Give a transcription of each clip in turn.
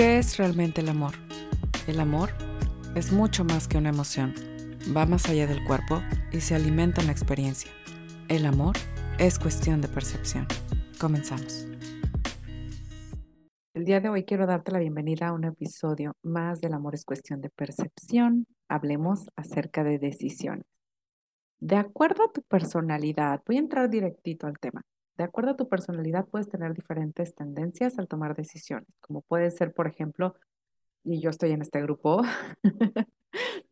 ¿Qué es realmente el amor? El amor es mucho más que una emoción. Va más allá del cuerpo y se alimenta en la experiencia. El amor es cuestión de percepción. Comenzamos. El día de hoy quiero darte la bienvenida a un episodio más del amor es cuestión de percepción. Hablemos acerca de decisiones. De acuerdo a tu personalidad, voy a entrar directito al tema. De acuerdo a tu personalidad puedes tener diferentes tendencias al tomar decisiones, como puede ser, por ejemplo, y yo estoy en este grupo,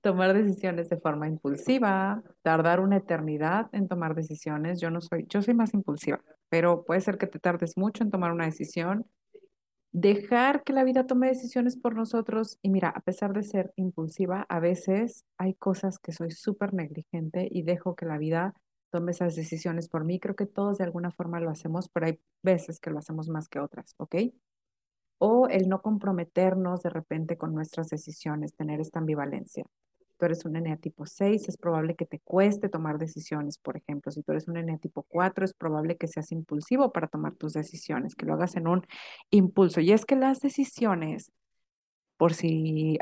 tomar decisiones de forma impulsiva, tardar una eternidad en tomar decisiones. Yo no soy, yo soy más impulsiva, pero puede ser que te tardes mucho en tomar una decisión. Dejar que la vida tome decisiones por nosotros y mira, a pesar de ser impulsiva, a veces hay cosas que soy súper negligente y dejo que la vida tome esas decisiones por mí. Creo que todos de alguna forma lo hacemos, pero hay veces que lo hacemos más que otras, ¿ok? O el no comprometernos de repente con nuestras decisiones, tener esta ambivalencia. Tú eres un NEA tipo 6, es probable que te cueste tomar decisiones, por ejemplo. Si tú eres un NEA tipo 4, es probable que seas impulsivo para tomar tus decisiones, que lo hagas en un impulso. Y es que las decisiones, por si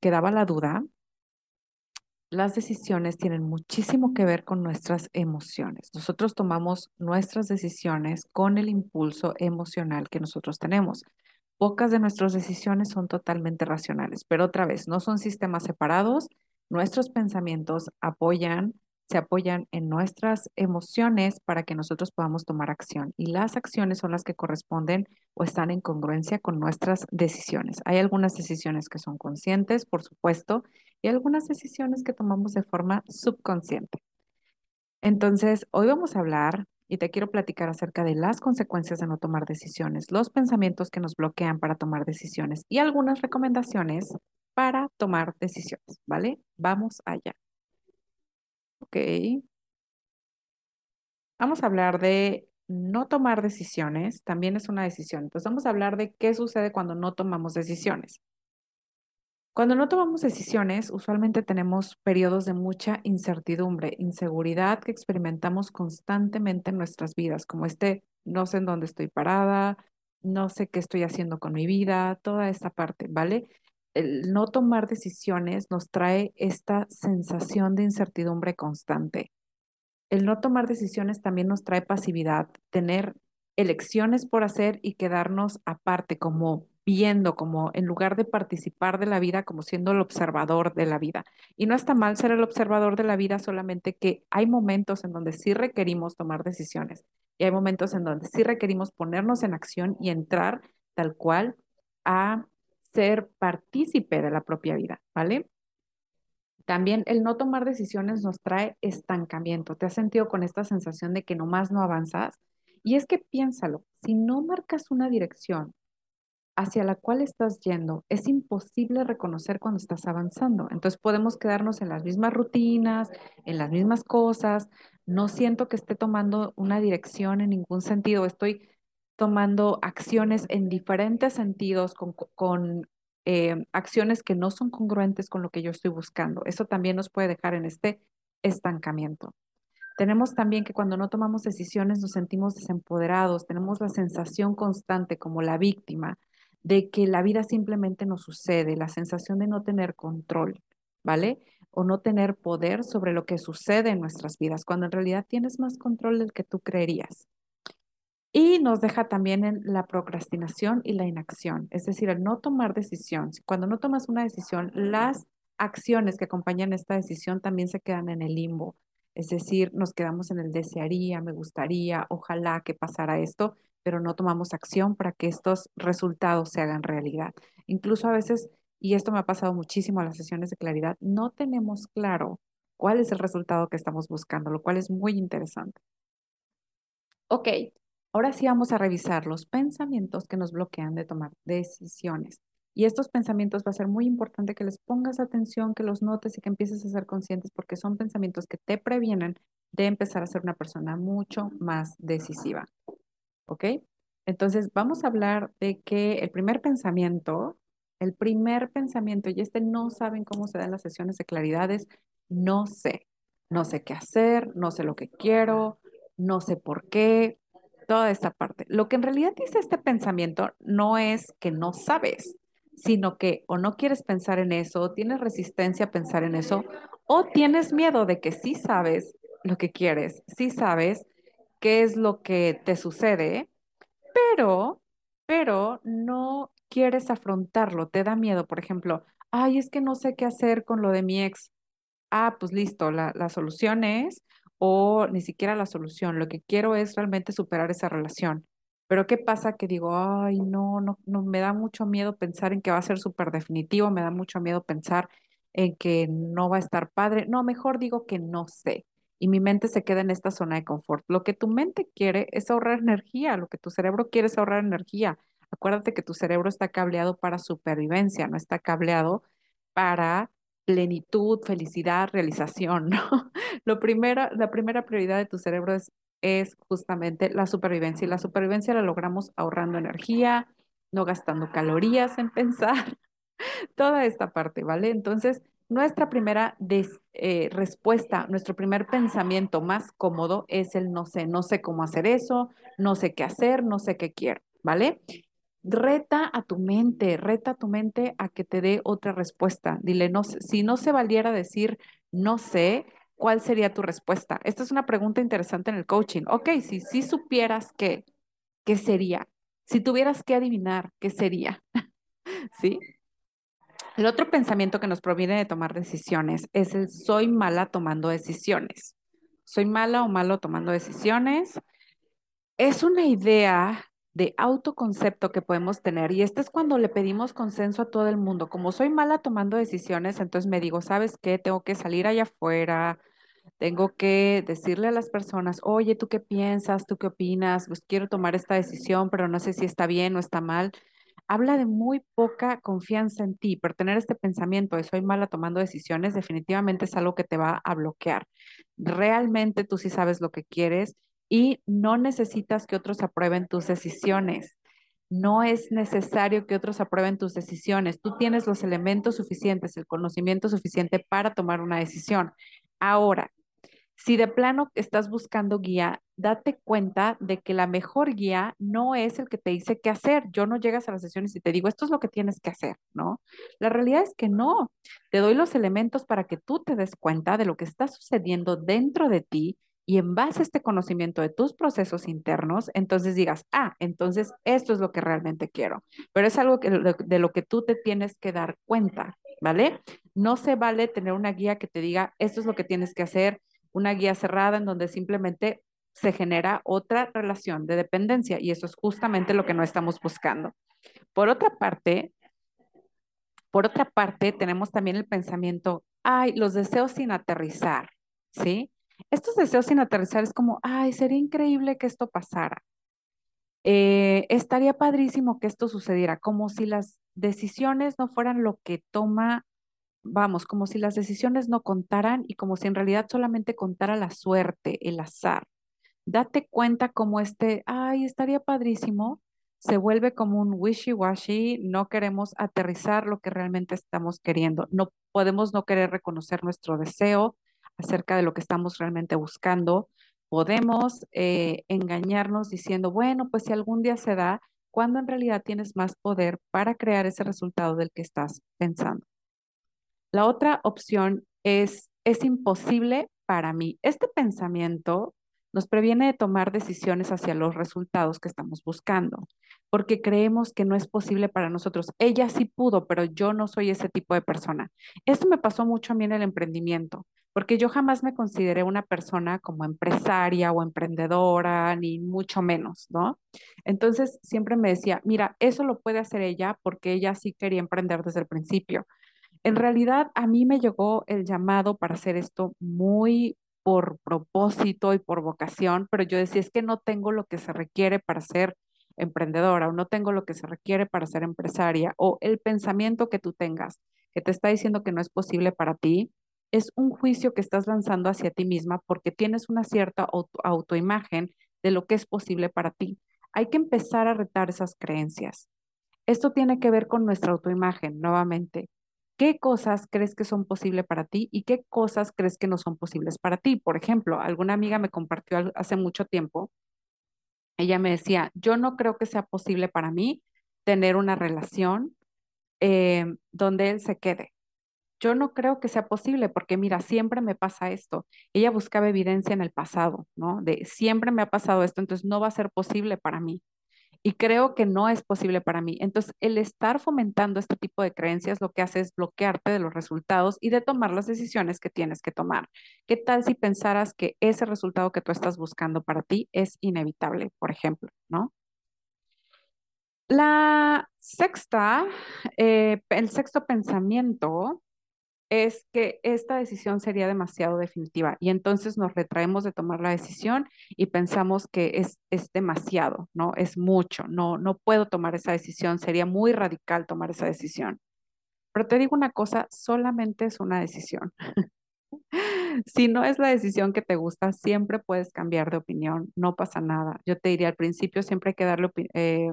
quedaba la duda, las decisiones tienen muchísimo que ver con nuestras emociones. Nosotros tomamos nuestras decisiones con el impulso emocional que nosotros tenemos. Pocas de nuestras decisiones son totalmente racionales, pero otra vez, no son sistemas separados. Nuestros pensamientos apoyan, se apoyan en nuestras emociones para que nosotros podamos tomar acción. Y las acciones son las que corresponden o están en congruencia con nuestras decisiones. Hay algunas decisiones que son conscientes, por supuesto, y algunas decisiones que tomamos de forma subconsciente. Entonces, hoy vamos a hablar y te quiero platicar acerca de las consecuencias de no tomar decisiones, los pensamientos que nos bloquean para tomar decisiones y algunas recomendaciones para tomar decisiones, ¿vale? Vamos allá. Ok. Vamos a hablar de no tomar decisiones, también es una decisión. Entonces vamos a hablar de qué sucede cuando no tomamos decisiones. Cuando no tomamos decisiones, usualmente tenemos periodos de mucha incertidumbre, inseguridad que experimentamos constantemente en nuestras vidas, como este, no sé en dónde estoy parada, no sé qué estoy haciendo con mi vida, toda esta parte, ¿vale? El no tomar decisiones nos trae esta sensación de incertidumbre constante. El no tomar decisiones también nos trae pasividad, tener elecciones por hacer y quedarnos aparte como viendo, como en lugar de participar de la vida, como siendo el observador de la vida. Y no está mal ser el observador de la vida, solamente que hay momentos en donde sí requerimos tomar decisiones y hay momentos en donde sí requerimos ponernos en acción y entrar tal cual a ser partícipe de la propia vida, ¿vale? También el no tomar decisiones nos trae estancamiento. ¿Te has sentido con esta sensación de que nomás no avanzas? Y es que piénsalo, si no marcas una dirección, hacia la cual estás yendo, es imposible reconocer cuando estás avanzando. Entonces podemos quedarnos en las mismas rutinas, en las mismas cosas. No siento que esté tomando una dirección en ningún sentido. Estoy tomando acciones en diferentes sentidos, con, eh, acciones que no son congruentes con lo que yo estoy buscando. Eso también nos puede dejar en este estancamiento. Tenemos también que cuando no tomamos decisiones nos sentimos desempoderados, tenemos la sensación constante como la víctima, de que la vida simplemente nos sucede, la sensación de no tener control, ¿vale? O no tener poder sobre lo que sucede en nuestras vidas, cuando en realidad tienes más control del que tú creerías. Y nos deja también en la procrastinación y la inacción, es decir, el no tomar decisiones. Cuando no tomas una decisión, las acciones que acompañan esta decisión también se quedan en el limbo. Es decir, nos quedamos en el desearía, me gustaría, ojalá que pasara esto, pero no tomamos acción para que estos resultados se hagan realidad. Incluso a veces, y esto me ha pasado muchísimo en las sesiones de claridad, no tenemos claro cuál es el resultado que estamos buscando, lo cual es muy interesante. Ok, ahora sí vamos a revisar los pensamientos que nos bloquean de tomar decisiones. Y estos pensamientos va a ser muy importante que les pongas atención, que los notes y que empieces a ser conscientes porque son pensamientos que te previenen de empezar a ser una persona mucho más decisiva. ¿ok? Entonces, vamos a hablar de que el primer pensamiento, el primer pensamiento, y este no saben cómo se dan las sesiones de claridad, es no sé, no sé qué hacer, no sé lo que quiero, no sé por qué, toda esta parte. Lo que en realidad dice este pensamiento no es que no sabes, sino que o no quieres pensar en eso, tienes resistencia a pensar en eso, o tienes miedo de que sí sabes lo que quieres, sí sabes qué es lo que te sucede, pero, pero no quieres afrontarlo, te da miedo, por ejemplo, ay, es que no sé qué hacer con lo de mi ex. Ah, pues listo, la, la solución es, o ni siquiera la solución, lo que quiero es realmente superar esa relación. Pero ¿qué pasa? Que digo, ay, no, no, no, me da mucho miedo pensar en que va a ser súper definitivo, me da mucho miedo pensar en que no va a estar padre. No, mejor digo que no sé. Y mi mente se queda en esta zona de confort. Lo que tu mente quiere es ahorrar energía, lo que tu cerebro quiere es ahorrar energía. Acuérdate que tu cerebro está cableado para supervivencia, no está cableado para plenitud, felicidad, realización, ¿no? Lo primero, la primera prioridad de tu cerebro es, es justamente la supervivencia y la supervivencia la logramos ahorrando energía, no gastando calorías en pensar, toda esta parte, ¿vale? Entonces, nuestra primera eh, respuesta, nuestro primer pensamiento más cómodo es el no sé, no sé cómo hacer eso, no sé qué hacer, no sé qué quiero, ¿vale? Reta a tu mente, reta a tu mente a que te dé otra respuesta. Dile, no, si no se valiera decir no sé, ¿cuál sería tu respuesta? Esta es una pregunta interesante en el coaching. Ok, si, si supieras qué, ¿qué sería? Si tuvieras que adivinar, ¿qué sería? ¿Sí? El otro pensamiento que nos proviene de tomar decisiones es el soy mala tomando decisiones. Soy mala o malo tomando decisiones. Es una idea de autoconcepto que podemos tener. Y este es cuando le pedimos consenso a todo el mundo. Como soy mala tomando decisiones, entonces me digo, ¿sabes qué? Tengo que salir allá afuera, tengo que decirle a las personas, oye, ¿tú qué piensas? ¿Tú qué opinas? Pues quiero tomar esta decisión, pero no sé si está bien o está mal. Habla de muy poca confianza en ti, pero tener este pensamiento de soy mala tomando decisiones definitivamente es algo que te va a bloquear. Realmente tú sí sabes lo que quieres y no necesitas que otros aprueben tus decisiones. No es necesario que otros aprueben tus decisiones. Tú tienes los elementos suficientes, el conocimiento suficiente para tomar una decisión. Ahora, si de plano estás buscando guía, date cuenta de que la mejor guía no es el que te dice qué hacer. Yo no llegas a las sesiones y te digo, esto es lo que tienes que hacer, ¿no? La realidad es que no. Te doy los elementos para que tú te des cuenta de lo que está sucediendo dentro de ti y en base a este conocimiento de tus procesos internos, entonces digas, ah, entonces esto es lo que realmente quiero. Pero es algo que, de lo que tú te tienes que dar cuenta, ¿vale? No se vale tener una guía que te diga, esto es lo que tienes que hacer, una guía cerrada en donde simplemente se genera otra relación de dependencia y eso es justamente lo que no estamos buscando. Por otra parte, por otra parte, tenemos también el pensamiento, ay, los deseos sin aterrizar, ¿sí? Estos deseos sin aterrizar es como, ay, sería increíble que esto pasara. Eh, estaría padrísimo que esto sucediera, como si las decisiones no fueran lo que toma, vamos, como si las decisiones no contaran y como si en realidad solamente contara la suerte, el azar. Date cuenta como este, ay, estaría padrísimo, se vuelve como un wishy-washy, no queremos aterrizar lo que realmente estamos queriendo, no podemos no querer reconocer nuestro deseo, acerca de lo que estamos realmente buscando. Podemos eh, engañarnos diciendo, bueno, pues si algún día se da, cuando en realidad tienes más poder para crear ese resultado del que estás pensando. La otra opción es, es imposible para mí. Este pensamiento nos previene de tomar decisiones hacia los resultados que estamos buscando, porque creemos que no es posible para nosotros. Ella sí pudo, pero yo no soy ese tipo de persona. Esto me pasó mucho a mí en el emprendimiento porque yo jamás me consideré una persona como empresaria o emprendedora, ni mucho menos, ¿no? Entonces siempre me decía, mira, eso lo puede hacer ella porque ella sí quería emprender desde el principio. En realidad, a mí me llegó el llamado para hacer esto muy por propósito y por vocación, pero yo decía, es que no tengo lo que se requiere para ser emprendedora o no tengo lo que se requiere para ser empresaria o el pensamiento que tú tengas que te está diciendo que no es posible para ti, es un juicio que estás lanzando hacia ti misma porque tienes una cierta autoimagen de lo que es posible para ti. Hay que empezar a retar esas creencias. Esto tiene que ver con nuestra autoimagen, nuevamente. ¿Qué cosas crees que son posibles para ti y qué cosas crees que no son posibles para ti? Por ejemplo, alguna amiga me compartió hace mucho tiempo, ella me decía, yo no creo que sea posible para mí tener una relación eh, donde él se quede. Yo no creo que sea posible porque mira, siempre me pasa esto. Ella buscaba evidencia en el pasado, ¿no? De siempre me ha pasado esto, entonces no va a ser posible para mí. Y creo que no es posible para mí. Entonces, el estar fomentando este tipo de creencias lo que hace es bloquearte de los resultados y de tomar las decisiones que tienes que tomar. ¿Qué tal si pensaras que ese resultado que tú estás buscando para ti es inevitable, por ejemplo, ¿no? La sexta, eh, el sexto pensamiento es que esta decisión sería demasiado definitiva y entonces nos retraemos de tomar la decisión y pensamos que es, es demasiado, ¿no? Es mucho, no, no puedo tomar esa decisión, sería muy radical tomar esa decisión. Pero te digo una cosa, solamente es una decisión. si no es la decisión que te gusta, siempre puedes cambiar de opinión, no pasa nada. Yo te diría al principio siempre hay que darle, eh,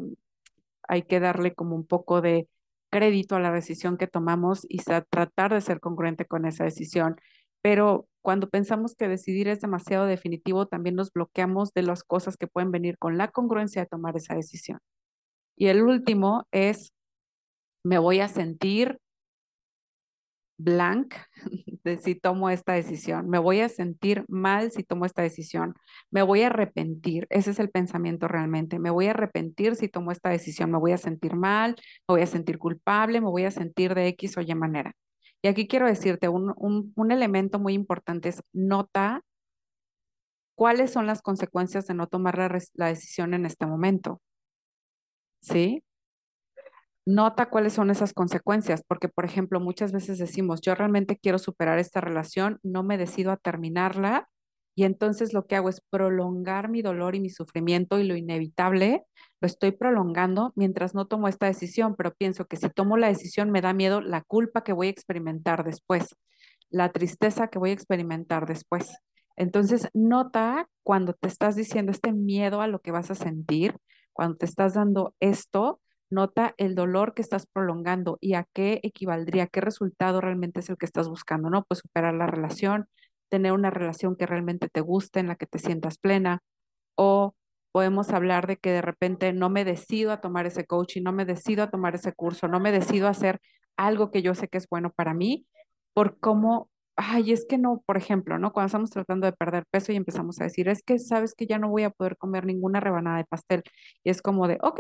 hay que darle como un poco de crédito a la decisión que tomamos y tratar de ser congruente con esa decisión. Pero cuando pensamos que decidir es demasiado definitivo, también nos bloqueamos de las cosas que pueden venir con la congruencia de tomar esa decisión. Y el último es, me voy a sentir blank de si tomo esta decisión. Me voy a sentir mal si tomo esta decisión. Me voy a arrepentir. Ese es el pensamiento realmente. Me voy a arrepentir si tomo esta decisión. Me voy a sentir mal, me voy a sentir culpable, me voy a sentir de X o Y manera. Y aquí quiero decirte, un, un elemento muy importante es nota cuáles son las consecuencias de no tomar la, la decisión en este momento. ¿Sí? Nota cuáles son esas consecuencias, porque, por ejemplo, muchas veces decimos, yo realmente quiero superar esta relación, no me decido a terminarla y entonces lo que hago es prolongar mi dolor y mi sufrimiento y lo inevitable lo estoy prolongando mientras no tomo esta decisión, pero pienso que si tomo la decisión me da miedo la culpa que voy a experimentar después, la tristeza que voy a experimentar después. Entonces, nota cuando te estás diciendo este miedo a lo que vas a sentir, cuando te estás dando esto, Nota el dolor que estás prolongando y a qué equivaldría, qué resultado realmente es el que estás buscando, ¿no? Pues superar la relación, tener una relación que realmente te guste, en la que te sientas plena, o podemos hablar de que de repente no me decido a tomar ese coaching, no me decido a tomar ese curso, no me decido a hacer algo que yo sé que es bueno para mí, por cómo, ay, es que no, por ejemplo, ¿no? Cuando estamos tratando de perder peso y empezamos a decir, es que sabes que ya no voy a poder comer ninguna rebanada de pastel, y es como de, ok,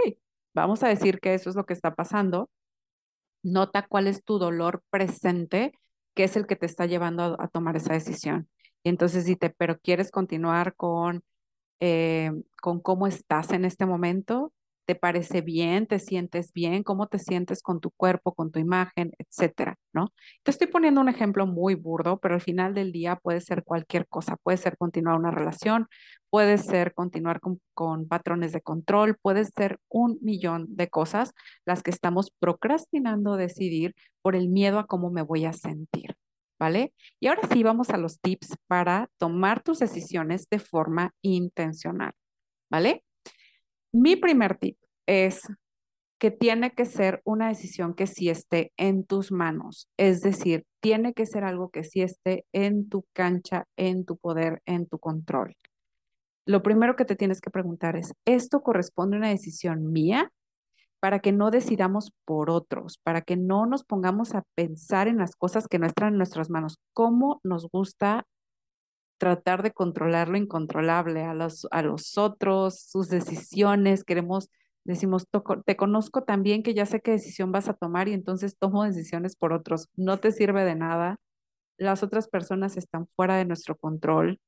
Vamos a decir que eso es lo que está pasando. Nota cuál es tu dolor presente, que es el que te está llevando a, tomar esa decisión. Y entonces dite, pero ¿quieres continuar con, eh, con cómo estás en este momento? ¿Te parece bien? ¿Te sientes bien? ¿Cómo te sientes con tu cuerpo, con tu imagen, etcétera? ¿No? Te estoy poniendo un ejemplo muy burdo, pero al final del día puede ser cualquier cosa. Puede ser continuar una relación, puede ser continuar con, patrones de control, puede ser un millón de cosas las que estamos procrastinando decidir por el miedo a cómo me voy a sentir. ¿Vale? Y ahora sí vamos a los tips para tomar tus decisiones de forma intencional. ¿Vale? Mi primer tip es que tiene que ser una decisión que sí esté en tus manos, es decir, tiene que ser algo que sí esté en tu cancha, en tu poder, en tu control. Lo primero que te tienes que preguntar es, ¿esto corresponde a una decisión mía? Para que no decidamos por otros, para que no nos pongamos a pensar en las cosas que no están en nuestras manos. ¿Cómo nos gusta tratar de controlar lo incontrolable, a los, a los otros, sus decisiones, queremos, decimos, te conozco también que ya sé qué decisión vas a tomar y entonces tomo decisiones por otros. No te sirve de nada. Las otras personas están fuera de nuestro control.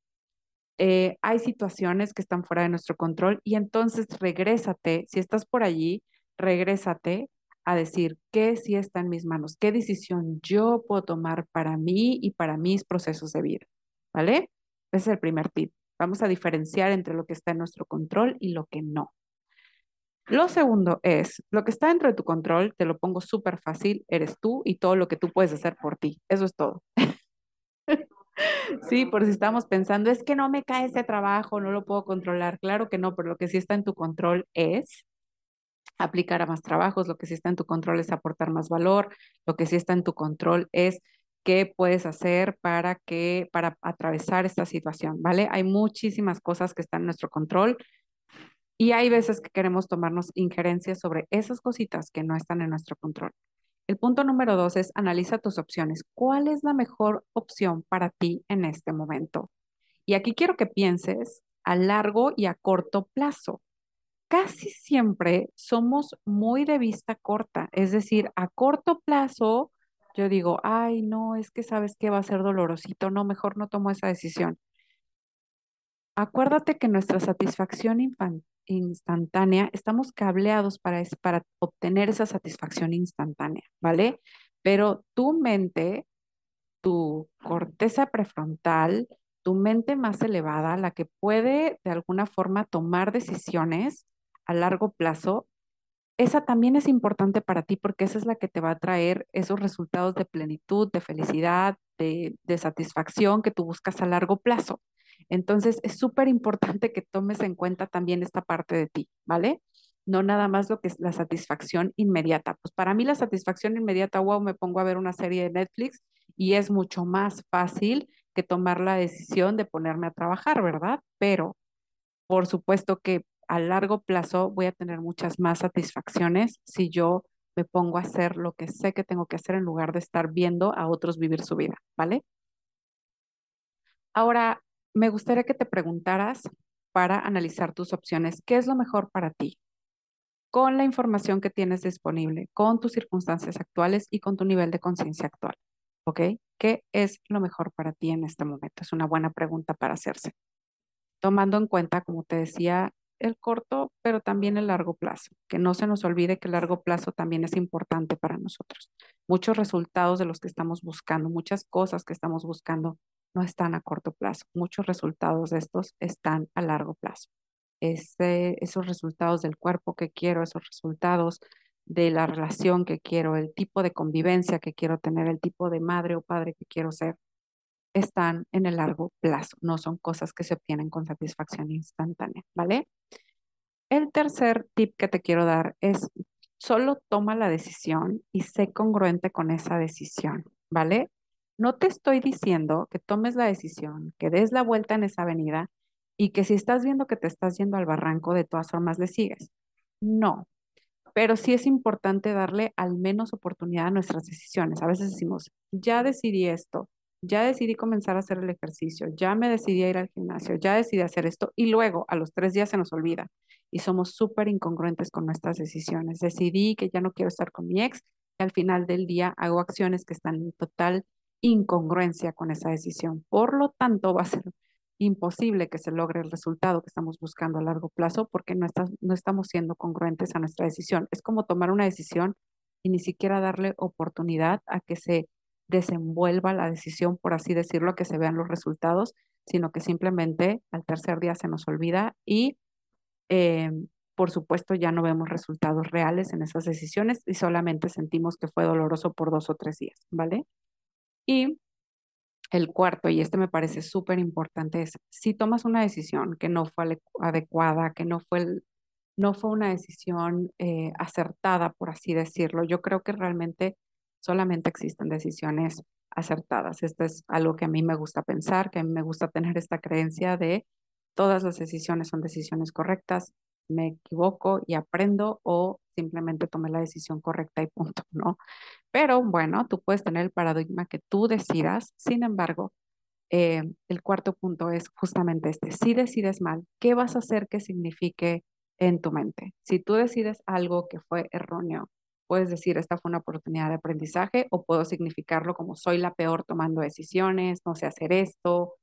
Eh, hay situaciones que están fuera de nuestro control y entonces regrésate, si estás por allí, regrésate a decir qué sí está en mis manos, qué decisión yo puedo tomar para mí y para mis procesos de vida, ¿vale? Ese es el primer tip. Vamos a diferenciar entre lo que está en nuestro control y lo que no. Lo segundo es, lo que está dentro de tu control, te lo pongo súper fácil, eres tú y todo lo que tú puedes hacer por ti. Eso es todo. sí, por si estamos pensando, es que no me cae ese trabajo, no lo puedo controlar. Claro que no, pero lo que sí está en tu control es aplicar a más trabajos, lo que sí está en tu control es aportar más valor, lo que sí está en tu control es qué puedes hacer para que para atravesar esta situación, ¿vale? Hay muchísimas cosas que están en nuestro control y hay veces que queremos tomarnos injerencias sobre esas cositas que no están en nuestro control. El punto número dos es analiza tus opciones. ¿Cuál es la mejor opción para ti en este momento? Y aquí quiero que pienses a largo y a corto plazo. Casi siempre somos muy de vista corta, es decir, a corto plazo yo digo, ay, no, es que sabes que va a ser dolorosito, no, mejor no tomo esa decisión. Acuérdate que nuestra satisfacción instantánea, estamos cableados para, para obtener esa satisfacción instantánea, ¿vale? Pero tu mente, tu corteza prefrontal, tu mente más elevada, la que puede de alguna forma tomar decisiones a largo plazo, esa también es importante para ti porque esa es la que te va a traer esos resultados de plenitud, de felicidad, de, de satisfacción que tú buscas a largo plazo. Entonces, es súper importante que tomes en cuenta también esta parte de ti, ¿vale? No nada más lo que es la satisfacción inmediata. Pues para mí la satisfacción inmediata, wow, me pongo a ver una serie de Netflix y es mucho más fácil que tomar la decisión de ponerme a trabajar, ¿verdad? Pero por supuesto que a largo plazo voy a tener muchas más satisfacciones si yo me pongo a hacer lo que sé que tengo que hacer en lugar de estar viendo a otros vivir su vida, ¿vale? Ahora, me gustaría que te preguntaras para analizar tus opciones, ¿qué es lo mejor para ti? Con la información que tienes disponible, con tus circunstancias actuales y con tu nivel de conciencia actual. ¿Ok? ¿Qué es lo mejor para ti en este momento? Es una buena pregunta para hacerse. Tomando en cuenta, como te decía, el corto, pero también el largo plazo. Que no se nos olvide que el largo plazo también es importante para nosotros. Muchos resultados de los que estamos buscando, muchas cosas que estamos buscando no están a corto plazo. Muchos resultados de estos están a largo plazo. esos resultados del cuerpo que quiero, esos resultados de la relación que quiero, el tipo de convivencia que quiero tener, el tipo de madre o padre que quiero ser, están en el largo plazo, no son cosas que se obtienen con satisfacción instantánea, ¿vale? El tercer tip que te quiero dar es solo toma la decisión y sé congruente con esa decisión, ¿vale? No te estoy diciendo que tomes la decisión, que des la vuelta en esa avenida y que si estás viendo que te estás yendo al barranco, de todas formas le sigues. No, pero sí es importante darle al menos oportunidad a nuestras decisiones. A veces decimos, ya decidí esto, ya decidí comenzar a hacer el ejercicio, ya me decidí a ir al gimnasio, ya decidí hacer esto y luego a los tres días se nos olvida y somos súper incongruentes con nuestras decisiones. Decidí que ya no quiero estar con mi ex y al final del día hago acciones que están en total incongruencia con esa decisión. Por lo tanto, va a ser imposible que se logre el resultado que estamos buscando a largo plazo porque no, no estamos siendo congruentes a nuestra decisión. Es como tomar una decisión y ni siquiera darle oportunidad a que se desenvuelva la decisión, por así decirlo, que se vean los resultados, sino que simplemente al tercer día se nos olvida y, eh, por supuesto, ya no vemos resultados reales en esas decisiones y solamente sentimos que fue doloroso por dos o tres días, ¿vale? Y el cuarto, y este me parece súper importante, es si tomas una decisión que no fue adecuada, que no fue, no fue una decisión eh, acertada, por así decirlo, yo creo que realmente solamente existen decisiones acertadas. Esto es algo que a mí me gusta pensar, que a mí me gusta tener esta creencia de todas las decisiones son decisiones correctas, me equivoco y aprendo o simplemente tomé la decisión correcta y punto, ¿no? Pero bueno, tú puedes tener el paradigma que tú decidas, sin embargo, eh, el cuarto punto es justamente este, si decides mal, ¿qué vas a hacer que signifique en tu mente? Si tú decides algo que fue erróneo, puedes decir, esta fue una oportunidad de aprendizaje o puedo significarlo como soy la peor tomando decisiones, no sé hacer esto,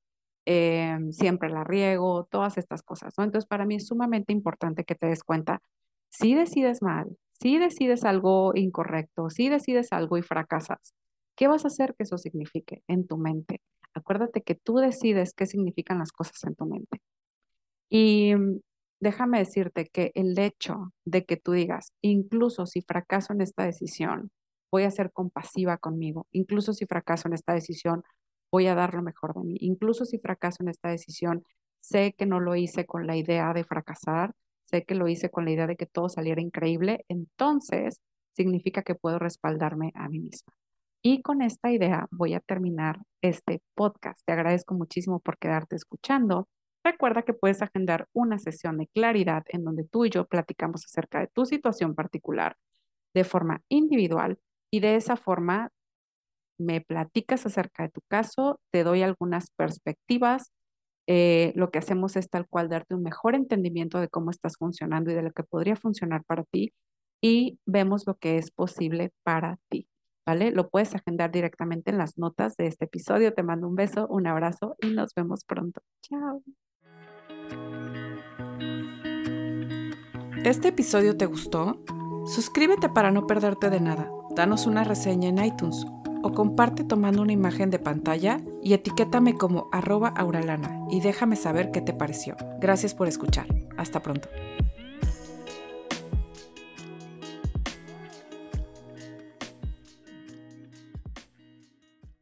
Em, siempre la riego, todas estas cosas, ¿no? Entonces, para mí es sumamente importante que te des cuenta, si decides mal, si decides algo incorrecto, si decides algo y fracasas, ¿qué vas a hacer que eso signifique en tu mente? Acuérdate que tú decides qué significan las cosas en tu mente. Y mm, déjame decirte que el hecho de que tú digas, incluso si fracaso en esta decisión, voy a ser compasiva conmigo, incluso si fracaso en esta decisión, voy a dar lo mejor de mí. Incluso si fracaso en esta decisión, sé que no lo hice con la idea de fracasar, sé que lo hice con la idea de que todo saliera increíble, entonces significa que puedo respaldarme a mí misma. Y con esta idea voy a terminar este podcast. Te agradezco muchísimo por quedarte escuchando. Recuerda que puedes agendar una sesión de claridad en donde tú y yo platicamos acerca de tu situación particular de forma individual Y de esa forma me platicas acerca de tu caso, te doy algunas perspectivas. Eh, lo que hacemos es tal cual darte un mejor entendimiento de cómo estás funcionando y de lo que podría funcionar para ti y vemos lo que es posible para ti. ¿Vale? Lo puedes agendar directamente en las notas de este episodio. Te mando un beso, un abrazo y nos vemos pronto. Chao. ¿Este episodio te gustó? Suscríbete para no perderte de nada. Danos una reseña en iTunes comparte tomando una imagen de pantalla y etiquétame como arroba auralana y déjame saber qué te pareció. Gracias por escuchar. Hasta pronto.